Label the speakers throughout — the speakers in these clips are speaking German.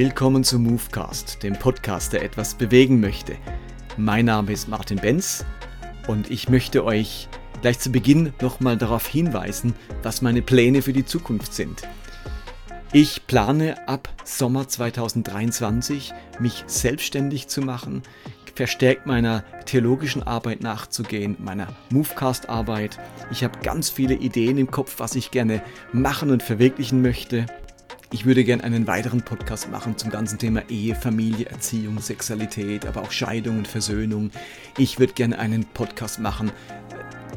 Speaker 1: Willkommen zu Movecast, dem Podcast, der etwas bewegen möchte. Mein Name ist Martin Benz und ich möchte euch gleich zu Beginn nochmal darauf hinweisen, was meine Pläne für die Zukunft sind. Ich plane ab Sommer 2023 mich selbstständig zu machen, verstärkt meiner theologischen Arbeit nachzugehen, meiner Movecast-Arbeit. Ich habe ganz viele Ideen im Kopf, was ich gerne machen und verwirklichen möchte. Ich würde gerne einen weiteren Podcast machen zum ganzen Thema Ehe, Familie, Erziehung, Sexualität, aber auch Scheidung und Versöhnung. Ich würde gerne einen Podcast machen,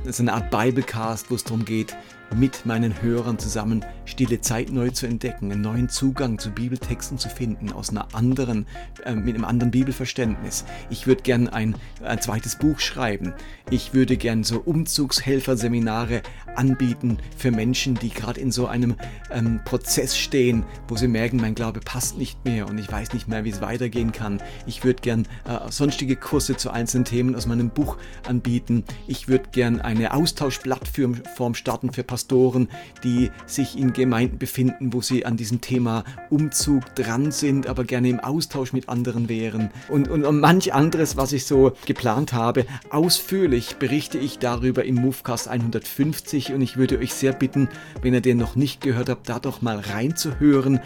Speaker 1: das ist eine Art Biblecast, wo es darum geht, mit meinen Hörern zusammen stille Zeit neu zu entdecken, einen neuen Zugang zu Bibeltexten zu finden, aus einer anderen, äh, mit einem anderen Bibelverständnis. Ich würde gern ein, ein zweites Buch schreiben. Ich würde gern so Umzugshelferseminare anbieten für Menschen, die gerade in so einem ähm, Prozess stehen, wo sie merken, mein Glaube passt nicht mehr und ich weiß nicht mehr, wie es weitergehen kann. Ich würde gern äh, sonstige Kurse zu einzelnen Themen aus meinem Buch anbieten. Ich würde gern eine Austauschplattform starten für Pastoren, die sich in Gemeinden befinden, wo sie an diesem Thema Umzug dran sind, aber gerne im Austausch mit anderen wären. Und, und, und manch anderes, was ich so geplant habe. Ausführlich berichte ich darüber im Movecast 150 und ich würde euch sehr bitten, wenn ihr den noch nicht gehört habt, da doch mal reinzuhören.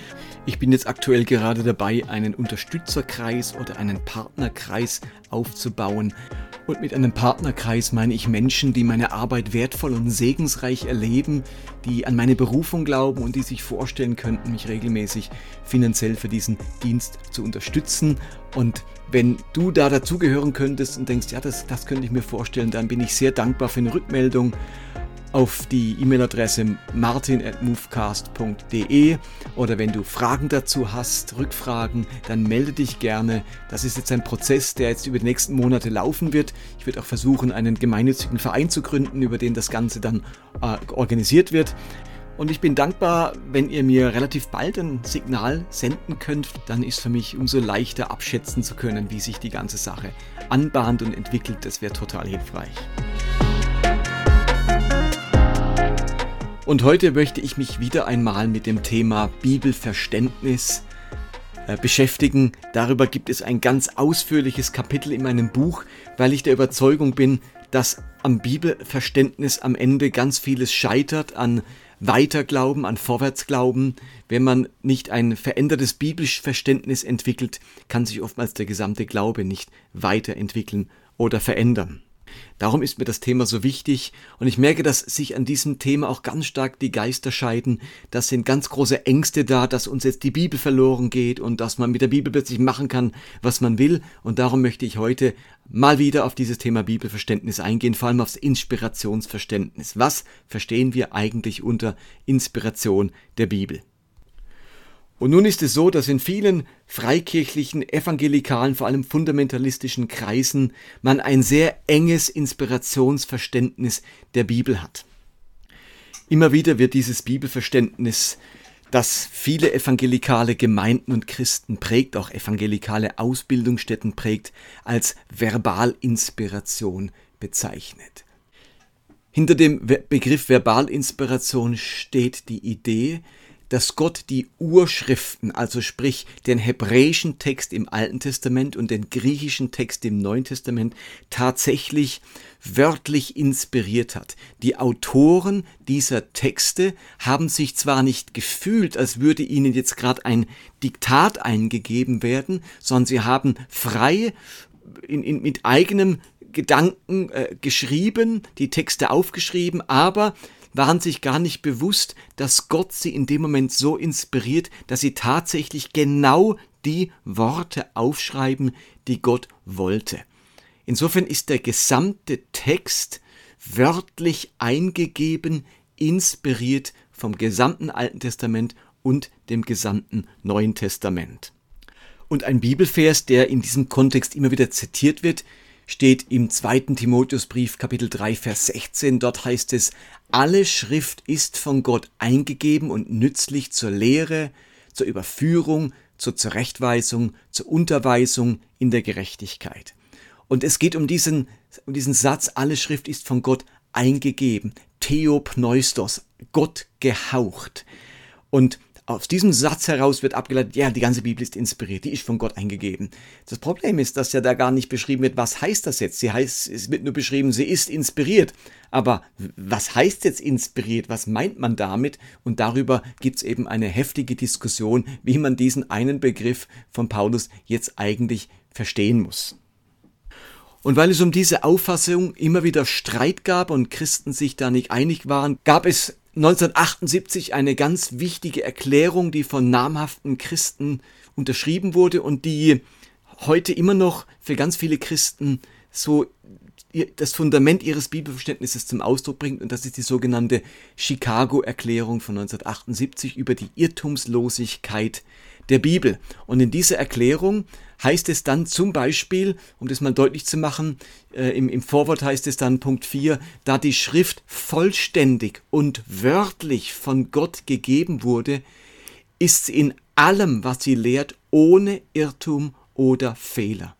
Speaker 1: Ich bin jetzt aktuell gerade dabei, einen Unterstützerkreis oder einen Partnerkreis aufzubauen. Und mit einem Partnerkreis meine ich Menschen, die meine Arbeit wertvoll und segensreich erleben, die an meine Berufung glauben und die sich vorstellen könnten, mich regelmäßig finanziell für diesen Dienst zu unterstützen. Und wenn du da dazugehören könntest und denkst, ja, das, das könnte ich mir vorstellen, dann bin ich sehr dankbar für eine Rückmeldung auf die E-Mail-Adresse martin.movecast.de oder wenn du Fragen dazu hast, Rückfragen, dann melde dich gerne. Das ist jetzt ein Prozess, der jetzt über die nächsten Monate laufen wird. Ich werde auch versuchen, einen gemeinnützigen Verein zu gründen, über den das Ganze dann äh, organisiert wird. Und ich bin dankbar, wenn ihr mir relativ bald ein Signal senden könnt. Dann ist für mich umso leichter abschätzen zu können, wie sich die ganze Sache anbahnt und entwickelt. Das wäre total hilfreich. Und heute möchte ich mich wieder einmal mit dem Thema Bibelverständnis äh, beschäftigen. Darüber gibt es ein ganz ausführliches Kapitel in meinem Buch, weil ich der Überzeugung bin, dass am Bibelverständnis am Ende ganz vieles scheitert an Weiterglauben, an Vorwärtsglauben. Wenn man nicht ein verändertes biblisches Verständnis entwickelt, kann sich oftmals der gesamte Glaube nicht weiterentwickeln oder verändern. Darum ist mir das Thema so wichtig und ich merke, dass sich an diesem Thema auch ganz stark die Geister scheiden. Das sind ganz große Ängste da, dass uns jetzt die Bibel verloren geht und dass man mit der Bibel plötzlich machen kann, was man will. Und darum möchte ich heute mal wieder auf dieses Thema Bibelverständnis eingehen, vor allem aufs Inspirationsverständnis. Was verstehen wir eigentlich unter Inspiration der Bibel? Und nun ist es so, dass in vielen freikirchlichen, evangelikalen, vor allem fundamentalistischen Kreisen man ein sehr enges Inspirationsverständnis der Bibel hat. Immer wieder wird dieses Bibelverständnis, das viele evangelikale Gemeinden und Christen prägt, auch evangelikale Ausbildungsstätten prägt, als Verbalinspiration bezeichnet. Hinter dem Begriff Verbalinspiration steht die Idee, dass Gott die Urschriften, also sprich den hebräischen Text im Alten Testament und den griechischen Text im Neuen Testament, tatsächlich wörtlich inspiriert hat. Die Autoren dieser Texte haben sich zwar nicht gefühlt, als würde ihnen jetzt gerade ein Diktat eingegeben werden, sondern sie haben frei in, in, mit eigenem Gedanken äh, geschrieben, die Texte aufgeschrieben, aber waren sich gar nicht bewusst, dass Gott sie in dem Moment so inspiriert, dass sie tatsächlich genau die Worte aufschreiben, die Gott wollte. Insofern ist der gesamte Text wörtlich eingegeben, inspiriert vom gesamten Alten Testament und dem gesamten Neuen Testament. Und ein Bibelvers, der in diesem Kontext immer wieder zitiert wird, steht im zweiten Timotheusbrief Kapitel 3 Vers 16. Dort heißt es, alle Schrift ist von Gott eingegeben und nützlich zur Lehre, zur Überführung, zur Zurechtweisung, zur Unterweisung in der Gerechtigkeit. Und es geht um diesen, um diesen Satz, alle Schrift ist von Gott eingegeben, Theopneustos, Gott gehaucht. Und aus diesem Satz heraus wird abgeleitet, ja, die ganze Bibel ist inspiriert, die ist von Gott eingegeben. Das Problem ist, dass ja da gar nicht beschrieben wird, was heißt das jetzt? Sie heißt, es wird nur beschrieben, sie ist inspiriert. Aber was heißt jetzt inspiriert? Was meint man damit? Und darüber gibt es eben eine heftige Diskussion, wie man diesen einen Begriff von Paulus jetzt eigentlich verstehen muss. Und weil es um diese Auffassung immer wieder Streit gab und Christen sich da nicht einig waren, gab es 1978 eine ganz wichtige Erklärung, die von namhaften Christen unterschrieben wurde und die heute immer noch für ganz viele Christen so das Fundament ihres Bibelverständnisses zum Ausdruck bringt. Und das ist die sogenannte Chicago-Erklärung von 1978 über die Irrtumslosigkeit der Bibel. Und in dieser Erklärung heißt es dann zum Beispiel, um das mal deutlich zu machen, äh, im, im Vorwort heißt es dann Punkt 4, da die Schrift vollständig und wörtlich von Gott gegeben wurde, ist sie in allem, was sie lehrt, ohne Irrtum oder Fehler.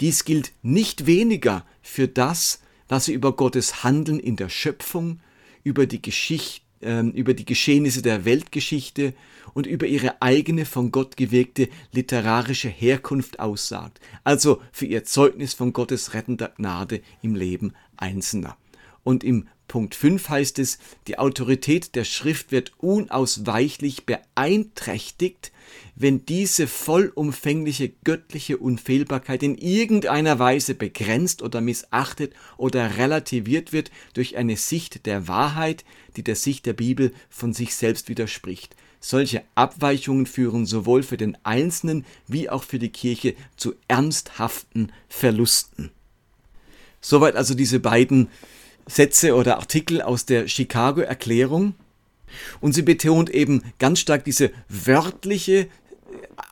Speaker 1: Dies gilt nicht weniger für das, was sie über Gottes Handeln in der Schöpfung, über die Geschichte, ähm, über die Geschehnisse der Weltgeschichte und über ihre eigene von Gott gewirkte literarische Herkunft aussagt, also für ihr Zeugnis von Gottes rettender Gnade im Leben Einzelner. Und im Punkt 5 heißt es, die Autorität der Schrift wird unausweichlich beeinträchtigt, wenn diese vollumfängliche göttliche Unfehlbarkeit in irgendeiner Weise begrenzt oder missachtet oder relativiert wird durch eine Sicht der Wahrheit, die der Sicht der Bibel von sich selbst widerspricht. Solche Abweichungen führen sowohl für den Einzelnen wie auch für die Kirche zu ernsthaften Verlusten. Soweit also diese beiden Sätze oder Artikel aus der Chicago Erklärung. Und sie betont eben ganz stark diese wörtliche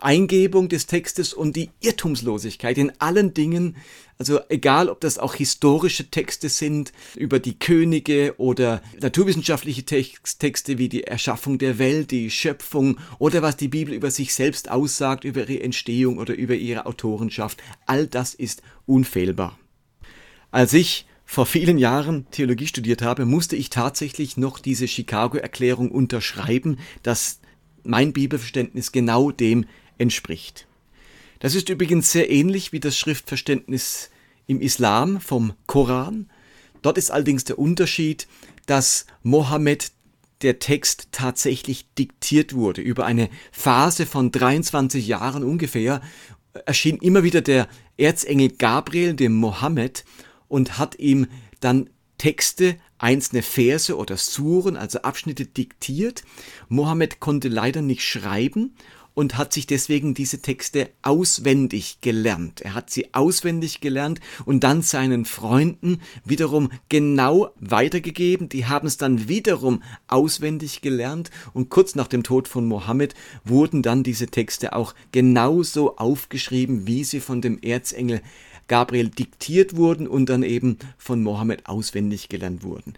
Speaker 1: Eingebung des Textes und die Irrtumslosigkeit in allen Dingen. Also egal, ob das auch historische Texte sind über die Könige oder naturwissenschaftliche Texte wie die Erschaffung der Welt, die Schöpfung oder was die Bibel über sich selbst aussagt, über ihre Entstehung oder über ihre Autorenschaft, all das ist unfehlbar. Als ich vor vielen Jahren Theologie studiert habe, musste ich tatsächlich noch diese Chicago-Erklärung unterschreiben, dass mein Bibelverständnis genau dem entspricht. Das ist übrigens sehr ähnlich wie das Schriftverständnis im Islam vom Koran. Dort ist allerdings der Unterschied, dass Mohammed der Text tatsächlich diktiert wurde. Über eine Phase von 23 Jahren ungefähr erschien immer wieder der Erzengel Gabriel dem Mohammed und hat ihm dann Texte, einzelne Verse oder Suren, also Abschnitte diktiert. Mohammed konnte leider nicht schreiben und hat sich deswegen diese Texte auswendig gelernt. Er hat sie auswendig gelernt und dann seinen Freunden wiederum genau weitergegeben. Die haben es dann wiederum auswendig gelernt und kurz nach dem Tod von Mohammed wurden dann diese Texte auch genauso aufgeschrieben, wie sie von dem Erzengel Gabriel diktiert wurden und dann eben von Mohammed auswendig gelernt wurden.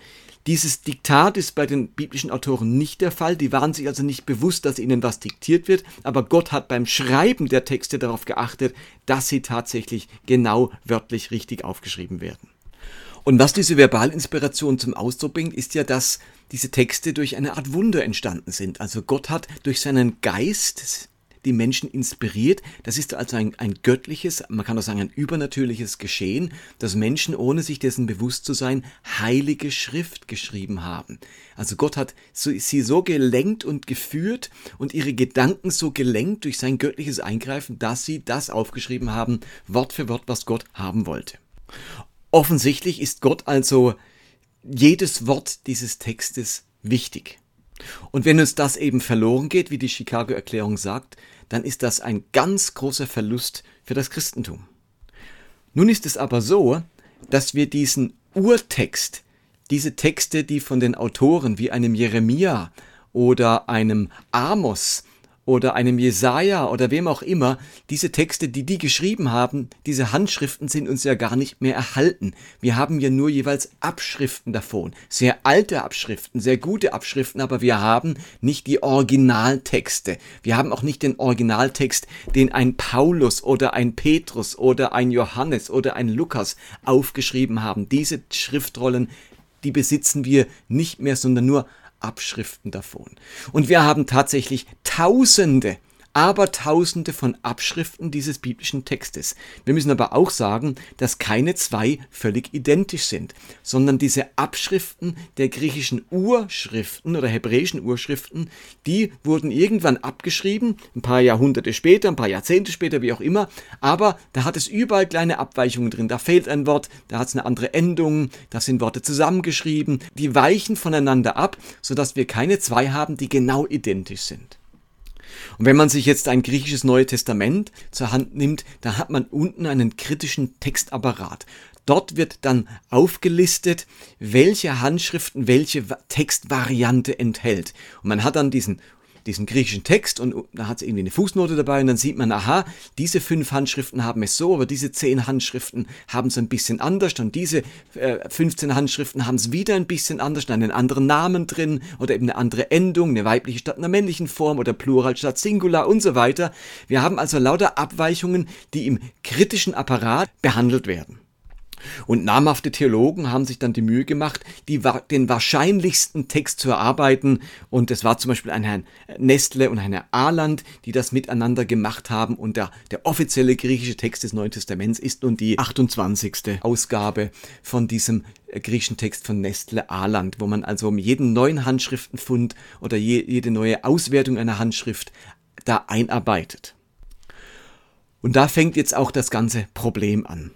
Speaker 1: Dieses Diktat ist bei den biblischen Autoren nicht der Fall. Die waren sich also nicht bewusst, dass ihnen was diktiert wird. Aber Gott hat beim Schreiben der Texte darauf geachtet, dass sie tatsächlich genau wörtlich richtig aufgeschrieben werden. Und was diese Verbalinspiration zum Ausdruck bringt, ist ja, dass diese Texte durch eine Art Wunder entstanden sind. Also Gott hat durch seinen Geist die Menschen inspiriert. Das ist also ein, ein göttliches, man kann auch sagen ein übernatürliches Geschehen, dass Menschen, ohne sich dessen bewusst zu sein, heilige Schrift geschrieben haben. Also Gott hat sie so gelenkt und geführt und ihre Gedanken so gelenkt durch sein göttliches Eingreifen, dass sie das aufgeschrieben haben, Wort für Wort, was Gott haben wollte. Offensichtlich ist Gott also jedes Wort dieses Textes wichtig. Und wenn uns das eben verloren geht, wie die Chicago-Erklärung sagt, dann ist das ein ganz großer Verlust für das Christentum. Nun ist es aber so, dass wir diesen Urtext, diese Texte, die von den Autoren wie einem Jeremia oder einem Amos oder einem Jesaja oder wem auch immer, diese Texte, die die geschrieben haben, diese Handschriften sind uns ja gar nicht mehr erhalten. Wir haben ja nur jeweils Abschriften davon. Sehr alte Abschriften, sehr gute Abschriften, aber wir haben nicht die Originaltexte. Wir haben auch nicht den Originaltext, den ein Paulus oder ein Petrus oder ein Johannes oder ein Lukas aufgeschrieben haben. Diese Schriftrollen, die besitzen wir nicht mehr, sondern nur Abschriften davon. Und wir haben tatsächlich Tausende aber Tausende von Abschriften dieses biblischen Textes. Wir müssen aber auch sagen, dass keine zwei völlig identisch sind, sondern diese Abschriften der griechischen Urschriften oder hebräischen Urschriften, die wurden irgendwann abgeschrieben, ein paar Jahrhunderte später, ein paar Jahrzehnte später, wie auch immer, aber da hat es überall kleine Abweichungen drin. Da fehlt ein Wort, da hat es eine andere Endung, da sind Worte zusammengeschrieben, die weichen voneinander ab, sodass wir keine zwei haben, die genau identisch sind. Und wenn man sich jetzt ein griechisches Neue Testament zur Hand nimmt, da hat man unten einen kritischen Textapparat. Dort wird dann aufgelistet, welche Handschriften welche Textvariante enthält. Und man hat dann diesen diesen griechischen Text und da hat es irgendwie eine Fußnote dabei und dann sieht man, aha, diese fünf Handschriften haben es so, aber diese zehn Handschriften haben es ein bisschen anders und diese äh, 15 Handschriften haben es wieder ein bisschen anders, einen anderen Namen drin oder eben eine andere Endung, eine weibliche statt einer männlichen Form oder Plural statt Singular und so weiter. Wir haben also lauter Abweichungen, die im kritischen Apparat behandelt werden. Und namhafte Theologen haben sich dann die Mühe gemacht, die, den wahrscheinlichsten Text zu erarbeiten. Und es war zum Beispiel ein Herrn Nestle und ein Herr Ahland, die das miteinander gemacht haben. Und der, der offizielle griechische Text des Neuen Testaments ist nun die 28. Ausgabe von diesem äh, griechischen Text von Nestle Ahland, wo man also um jeden neuen Handschriftenfund oder je, jede neue Auswertung einer Handschrift da einarbeitet. Und da fängt jetzt auch das ganze Problem an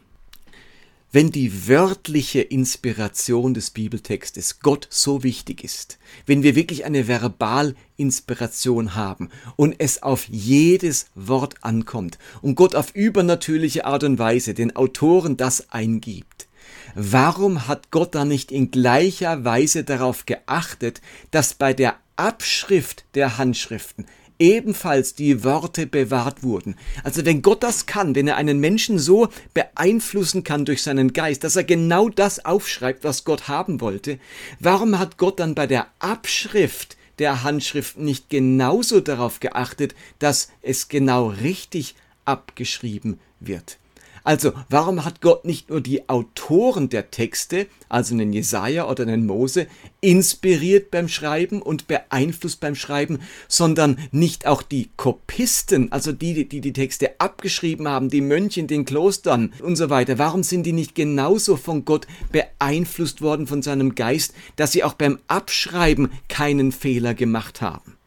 Speaker 1: wenn die wörtliche Inspiration des Bibeltextes Gott so wichtig ist, wenn wir wirklich eine Verbalinspiration haben und es auf jedes Wort ankommt und Gott auf übernatürliche Art und Weise den Autoren das eingibt, warum hat Gott da nicht in gleicher Weise darauf geachtet, dass bei der Abschrift der Handschriften ebenfalls die Worte bewahrt wurden. Also wenn Gott das kann, wenn er einen Menschen so beeinflussen kann durch seinen Geist, dass er genau das aufschreibt, was Gott haben wollte, warum hat Gott dann bei der Abschrift der Handschrift nicht genauso darauf geachtet, dass es genau richtig abgeschrieben wird? Also, warum hat Gott nicht nur die Autoren der Texte, also einen Jesaja oder einen Mose, inspiriert beim Schreiben und beeinflusst beim Schreiben, sondern nicht auch die Kopisten, also die, die die Texte abgeschrieben haben, die Mönche in den Klostern und so weiter. Warum sind die nicht genauso von Gott beeinflusst worden von seinem Geist, dass sie auch beim Abschreiben keinen Fehler gemacht haben?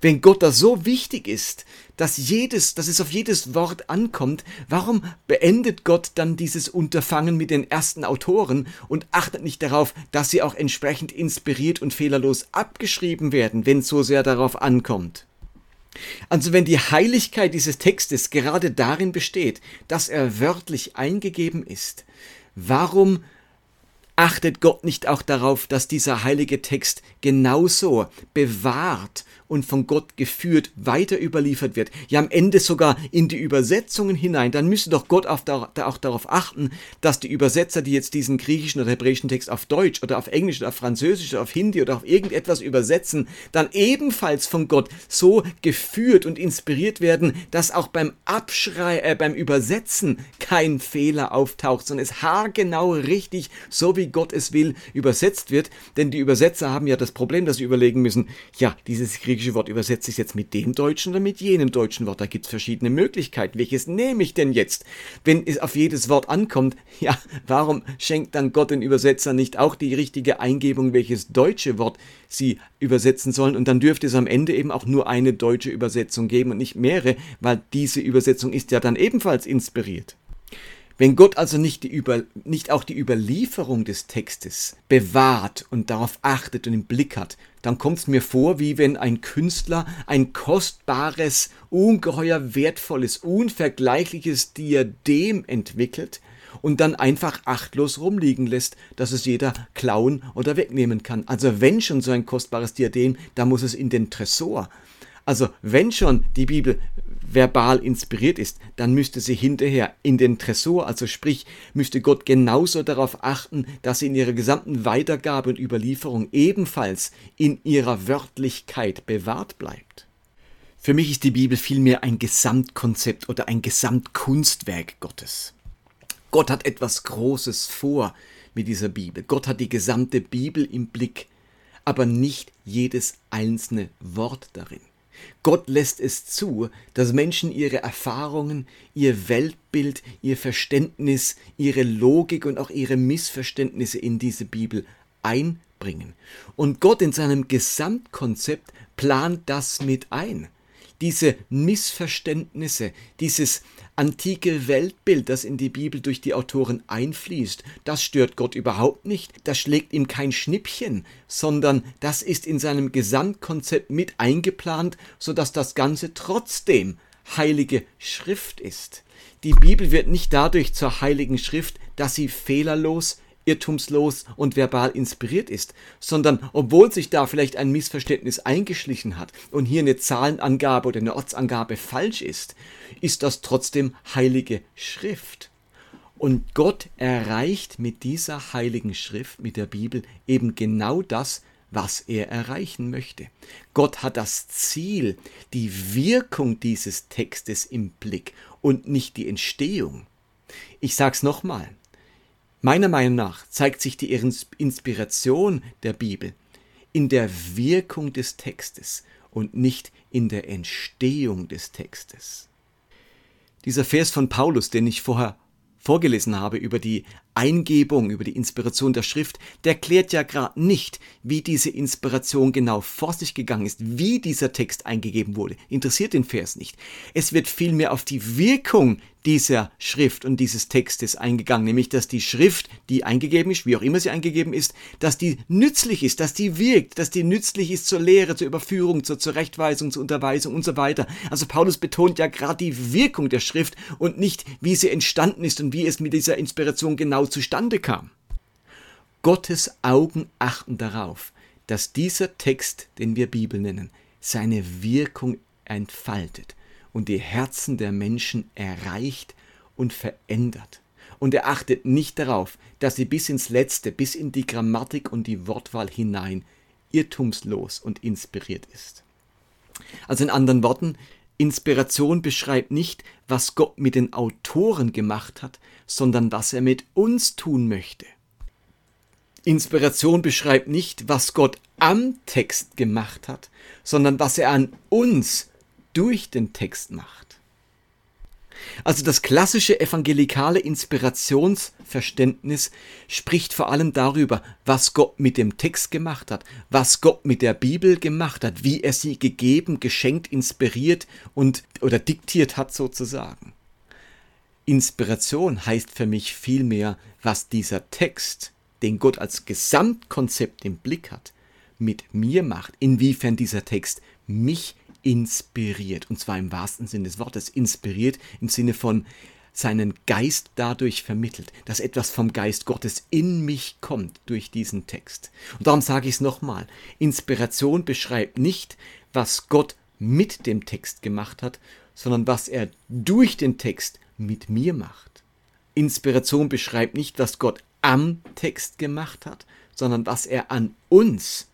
Speaker 1: Wenn Gott da so wichtig ist, dass jedes, dass es auf jedes Wort ankommt, warum beendet Gott dann dieses Unterfangen mit den ersten Autoren und achtet nicht darauf, dass sie auch entsprechend inspiriert und fehlerlos abgeschrieben werden, wenn es so sehr darauf ankommt? Also wenn die Heiligkeit dieses Textes gerade darin besteht, dass er wörtlich eingegeben ist, warum achtet Gott nicht auch darauf, dass dieser heilige Text genauso bewahrt und von Gott geführt weiter überliefert wird, ja am Ende sogar in die Übersetzungen hinein, dann müsste doch Gott auch, darauf achten, dass die Übersetzer, die jetzt diesen griechischen oder hebräischen Text auf Deutsch oder auf Englisch oder auf Französisch oder auf Hindi oder auf irgendetwas übersetzen, dann ebenfalls von Gott so geführt und inspiriert werden, dass auch beim Abschrei, äh, beim Übersetzen kein Fehler auftaucht, sondern es haargenau richtig, so wie Gott es will, übersetzt wird. Denn die Übersetzer haben ja das Problem, dass sie überlegen müssen, ja, dieses griechische griechische Wort übersetze ich jetzt mit dem deutschen oder mit jenem deutschen Wort. Da gibt es verschiedene Möglichkeiten. Welches nehme ich denn jetzt? Wenn es auf jedes Wort ankommt, ja, warum schenkt dann Gott den Übersetzer nicht auch die richtige Eingebung, welches deutsche Wort sie übersetzen sollen? Und dann dürfte es am Ende eben auch nur eine deutsche Übersetzung geben und nicht mehrere, weil diese Übersetzung ist ja dann ebenfalls inspiriert. Wenn Gott also nicht, die Über, nicht auch die Überlieferung des Textes bewahrt und darauf achtet und im Blick hat, dann kommt es mir vor, wie wenn ein Künstler ein kostbares, ungeheuer wertvolles, unvergleichliches Diadem entwickelt und dann einfach achtlos rumliegen lässt, dass es jeder klauen oder wegnehmen kann. Also wenn schon so ein kostbares Diadem, dann muss es in den Tresor. Also wenn schon die Bibel verbal inspiriert ist, dann müsste sie hinterher in den Tresor, also sprich, müsste Gott genauso darauf achten, dass sie in ihrer gesamten Weitergabe und Überlieferung ebenfalls in ihrer Wörtlichkeit bewahrt bleibt. Für mich ist die Bibel vielmehr ein Gesamtkonzept oder ein Gesamtkunstwerk Gottes. Gott hat etwas Großes vor mit dieser Bibel. Gott hat die gesamte Bibel im Blick aber nicht jedes einzelne Wort darin. Gott lässt es zu, dass Menschen ihre Erfahrungen, ihr Weltbild, ihr Verständnis, ihre Logik und auch ihre Missverständnisse in diese Bibel einbringen. Und Gott in seinem Gesamtkonzept plant das mit ein. Diese Missverständnisse, dieses antike Weltbild, das in die Bibel durch die Autoren einfließt, das stört Gott überhaupt nicht, das schlägt ihm kein Schnippchen, sondern das ist in seinem Gesamtkonzept mit eingeplant, sodass das Ganze trotzdem heilige Schrift ist. Die Bibel wird nicht dadurch zur heiligen Schrift, dass sie fehlerlos, irrtumslos und verbal inspiriert ist, sondern obwohl sich da vielleicht ein Missverständnis eingeschlichen hat und hier eine Zahlenangabe oder eine Ortsangabe falsch ist, ist das trotzdem heilige Schrift. Und Gott erreicht mit dieser heiligen Schrift, mit der Bibel, eben genau das, was er erreichen möchte. Gott hat das Ziel, die Wirkung dieses Textes im Blick und nicht die Entstehung. Ich sag's nochmal. Meiner Meinung nach zeigt sich die Inspiration der Bibel in der Wirkung des Textes und nicht in der Entstehung des Textes. Dieser Vers von Paulus, den ich vorher vorgelesen habe über die Eingebung, über die Inspiration der Schrift, der klärt ja gerade nicht, wie diese Inspiration genau vor sich gegangen ist, wie dieser Text eingegeben wurde. Interessiert den Vers nicht. Es wird vielmehr auf die Wirkung dieser Schrift und dieses Textes eingegangen, nämlich dass die Schrift, die eingegeben ist, wie auch immer sie eingegeben ist, dass die nützlich ist, dass die wirkt, dass die nützlich ist zur Lehre, zur Überführung, zur Zurechtweisung, zur Unterweisung und so weiter. Also Paulus betont ja gerade die Wirkung der Schrift und nicht, wie sie entstanden ist und wie es mit dieser Inspiration genau zustande kam. Gottes Augen achten darauf, dass dieser Text, den wir Bibel nennen, seine Wirkung entfaltet und die Herzen der Menschen erreicht und verändert. Und er achtet nicht darauf, dass sie bis ins Letzte, bis in die Grammatik und die Wortwahl hinein irrtumslos und inspiriert ist. Also in anderen Worten, Inspiration beschreibt nicht, was Gott mit den Autoren gemacht hat, sondern was er mit uns tun möchte. Inspiration beschreibt nicht, was Gott am Text gemacht hat, sondern was er an uns durch den Text macht. Also das klassische evangelikale Inspirationsverständnis spricht vor allem darüber, was Gott mit dem Text gemacht hat, was Gott mit der Bibel gemacht hat, wie er sie gegeben, geschenkt, inspiriert und oder diktiert hat sozusagen. Inspiration heißt für mich vielmehr, was dieser Text, den Gott als Gesamtkonzept im Blick hat, mit mir macht, inwiefern dieser Text mich inspiriert. Und zwar im wahrsten Sinne des Wortes. Inspiriert im Sinne von seinen Geist dadurch vermittelt, dass etwas vom Geist Gottes in mich kommt durch diesen Text. Und darum sage ich es nochmal. Inspiration beschreibt nicht, was Gott mit dem Text gemacht hat, sondern was er durch den Text mit mir macht. Inspiration beschreibt nicht, was Gott am Text gemacht hat, sondern was er an uns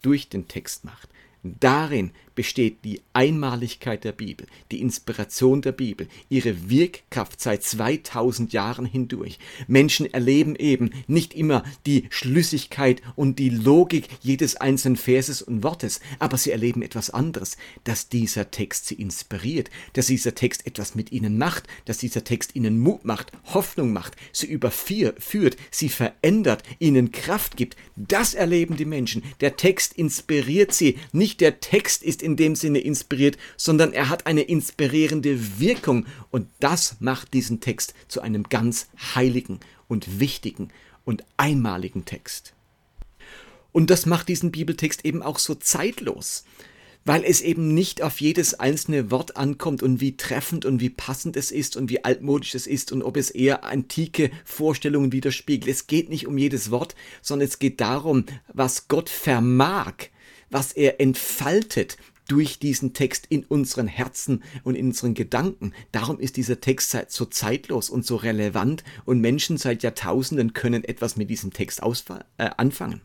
Speaker 1: durch den Text macht. Darin besteht die Einmaligkeit der Bibel, die Inspiration der Bibel, ihre Wirkkraft seit 2000 Jahren hindurch. Menschen erleben eben nicht immer die Schlüssigkeit und die Logik jedes einzelnen Verses und Wortes, aber sie erleben etwas anderes, dass dieser Text sie inspiriert, dass dieser Text etwas mit ihnen macht, dass dieser Text ihnen Mut macht, Hoffnung macht, sie überführt, sie verändert, ihnen Kraft gibt. Das erleben die Menschen. Der Text inspiriert sie, nicht der Text ist in dem Sinne inspiriert, sondern er hat eine inspirierende Wirkung und das macht diesen Text zu einem ganz heiligen und wichtigen und einmaligen Text. Und das macht diesen Bibeltext eben auch so zeitlos, weil es eben nicht auf jedes einzelne Wort ankommt und wie treffend und wie passend es ist und wie altmodisch es ist und ob es eher antike Vorstellungen widerspiegelt. Es geht nicht um jedes Wort, sondern es geht darum, was Gott vermag, was er entfaltet durch diesen Text in unseren Herzen und in unseren Gedanken. Darum ist dieser Text so zeitlos und so relevant und Menschen seit Jahrtausenden können etwas mit diesem Text äh, anfangen.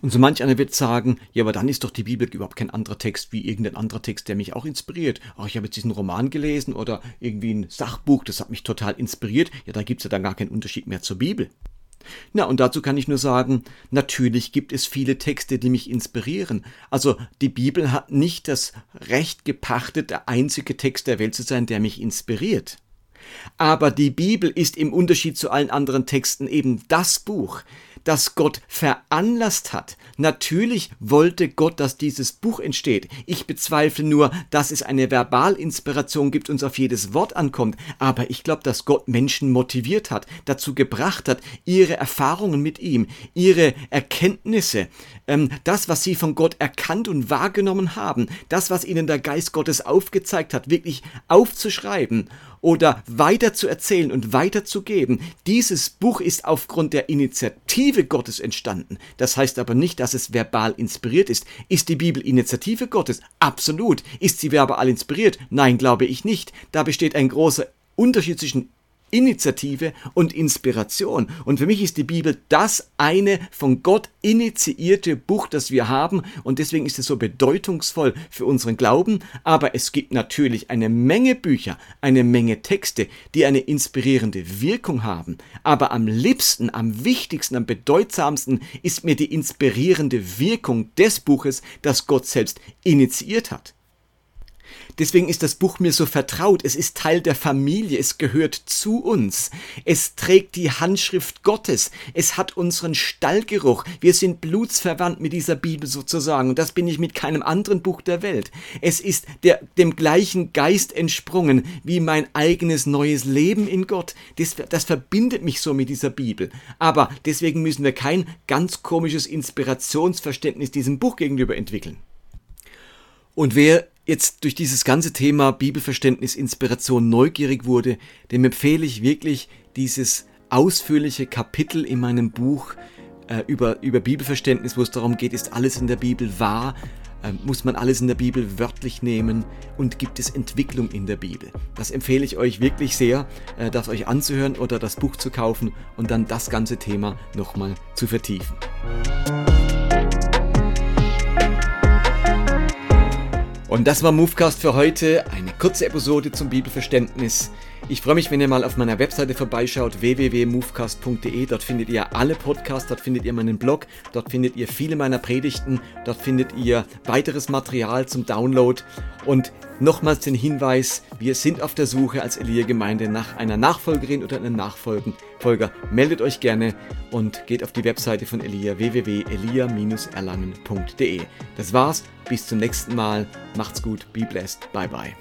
Speaker 1: Und so manch einer wird sagen, ja, aber dann ist doch die Bibel überhaupt kein anderer Text wie irgendein anderer Text, der mich auch inspiriert. Ach, ich habe jetzt diesen Roman gelesen oder irgendwie ein Sachbuch, das hat mich total inspiriert. Ja, da gibt es ja dann gar keinen Unterschied mehr zur Bibel. Na, und dazu kann ich nur sagen, natürlich gibt es viele Texte, die mich inspirieren. Also die Bibel hat nicht das Recht gepachtet, der einzige Text der Welt zu sein, der mich inspiriert. Aber die Bibel ist im Unterschied zu allen anderen Texten eben das Buch, das Gott veranlasst hat. Natürlich wollte Gott, dass dieses Buch entsteht. Ich bezweifle nur, dass es eine Verbalinspiration gibt und auf jedes Wort ankommt. Aber ich glaube, dass Gott Menschen motiviert hat, dazu gebracht hat, ihre Erfahrungen mit ihm, ihre Erkenntnisse, ähm, das, was sie von Gott erkannt und wahrgenommen haben, das, was ihnen der Geist Gottes aufgezeigt hat, wirklich aufzuschreiben oder weiter zu erzählen und weiterzugeben. Dieses Buch ist aufgrund der Initiative Gottes entstanden. Das heißt aber nicht, dass es verbal inspiriert ist. Ist die Bibel Initiative Gottes? Absolut. Ist sie verbal inspiriert? Nein, glaube ich nicht. Da besteht ein großer Unterschied zwischen Initiative und Inspiration. Und für mich ist die Bibel das eine von Gott initiierte Buch, das wir haben. Und deswegen ist es so bedeutungsvoll für unseren Glauben. Aber es gibt natürlich eine Menge Bücher, eine Menge Texte, die eine inspirierende Wirkung haben. Aber am liebsten, am wichtigsten, am bedeutsamsten ist mir die inspirierende Wirkung des Buches, das Gott selbst initiiert hat. Deswegen ist das Buch mir so vertraut. Es ist Teil der Familie. Es gehört zu uns. Es trägt die Handschrift Gottes. Es hat unseren Stallgeruch. Wir sind blutsverwandt mit dieser Bibel sozusagen. Und das bin ich mit keinem anderen Buch der Welt. Es ist der, dem gleichen Geist entsprungen wie mein eigenes neues Leben in Gott. Das, das verbindet mich so mit dieser Bibel. Aber deswegen müssen wir kein ganz komisches Inspirationsverständnis diesem Buch gegenüber entwickeln. Und wer jetzt durch dieses ganze Thema Bibelverständnis, Inspiration neugierig wurde, dem empfehle ich wirklich dieses ausführliche Kapitel in meinem Buch äh, über, über Bibelverständnis, wo es darum geht, ist alles in der Bibel wahr, äh, muss man alles in der Bibel wörtlich nehmen und gibt es Entwicklung in der Bibel. Das empfehle ich euch wirklich sehr, äh, das euch anzuhören oder das Buch zu kaufen und dann das ganze Thema nochmal zu vertiefen. Und das war Movecast für heute. Eine kurze Episode zum Bibelverständnis. Ich freue mich, wenn ihr mal auf meiner Webseite vorbeischaut, www.movecast.de. Dort findet ihr alle Podcasts, dort findet ihr meinen Blog, dort findet ihr viele meiner Predigten, dort findet ihr weiteres Material zum Download. Und nochmals den Hinweis, wir sind auf der Suche als Elia-Gemeinde nach einer Nachfolgerin oder einem Nachfolger. Meldet euch gerne und geht auf die Webseite von Elia www.elia-erlangen.de. Das war's, bis zum nächsten Mal. Macht's gut, be blessed, bye bye.